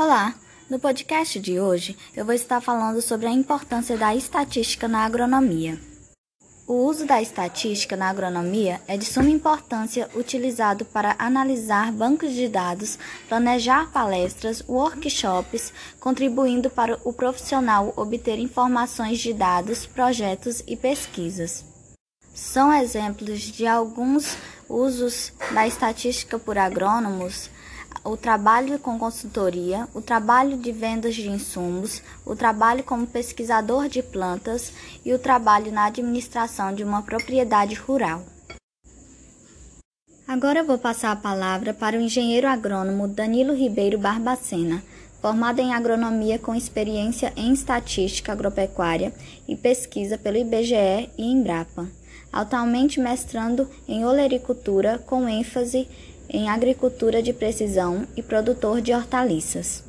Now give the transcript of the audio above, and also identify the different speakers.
Speaker 1: Olá! No podcast de hoje eu vou estar falando sobre a importância da estatística na agronomia. O uso da estatística na agronomia é de suma importância utilizado para analisar bancos de dados, planejar palestras, workshops, contribuindo para o profissional obter informações de dados, projetos e pesquisas. São exemplos de alguns usos da estatística por agrônomos o trabalho com consultoria, o trabalho de vendas de insumos, o trabalho como pesquisador de plantas e o trabalho na administração de uma propriedade rural. Agora vou passar a palavra para o engenheiro agrônomo Danilo Ribeiro Barbacena, formado em agronomia com experiência em estatística agropecuária e pesquisa pelo IBGE e Embrapa, atualmente mestrando em olericultura com ênfase em agricultura de precisão e produtor de hortaliças.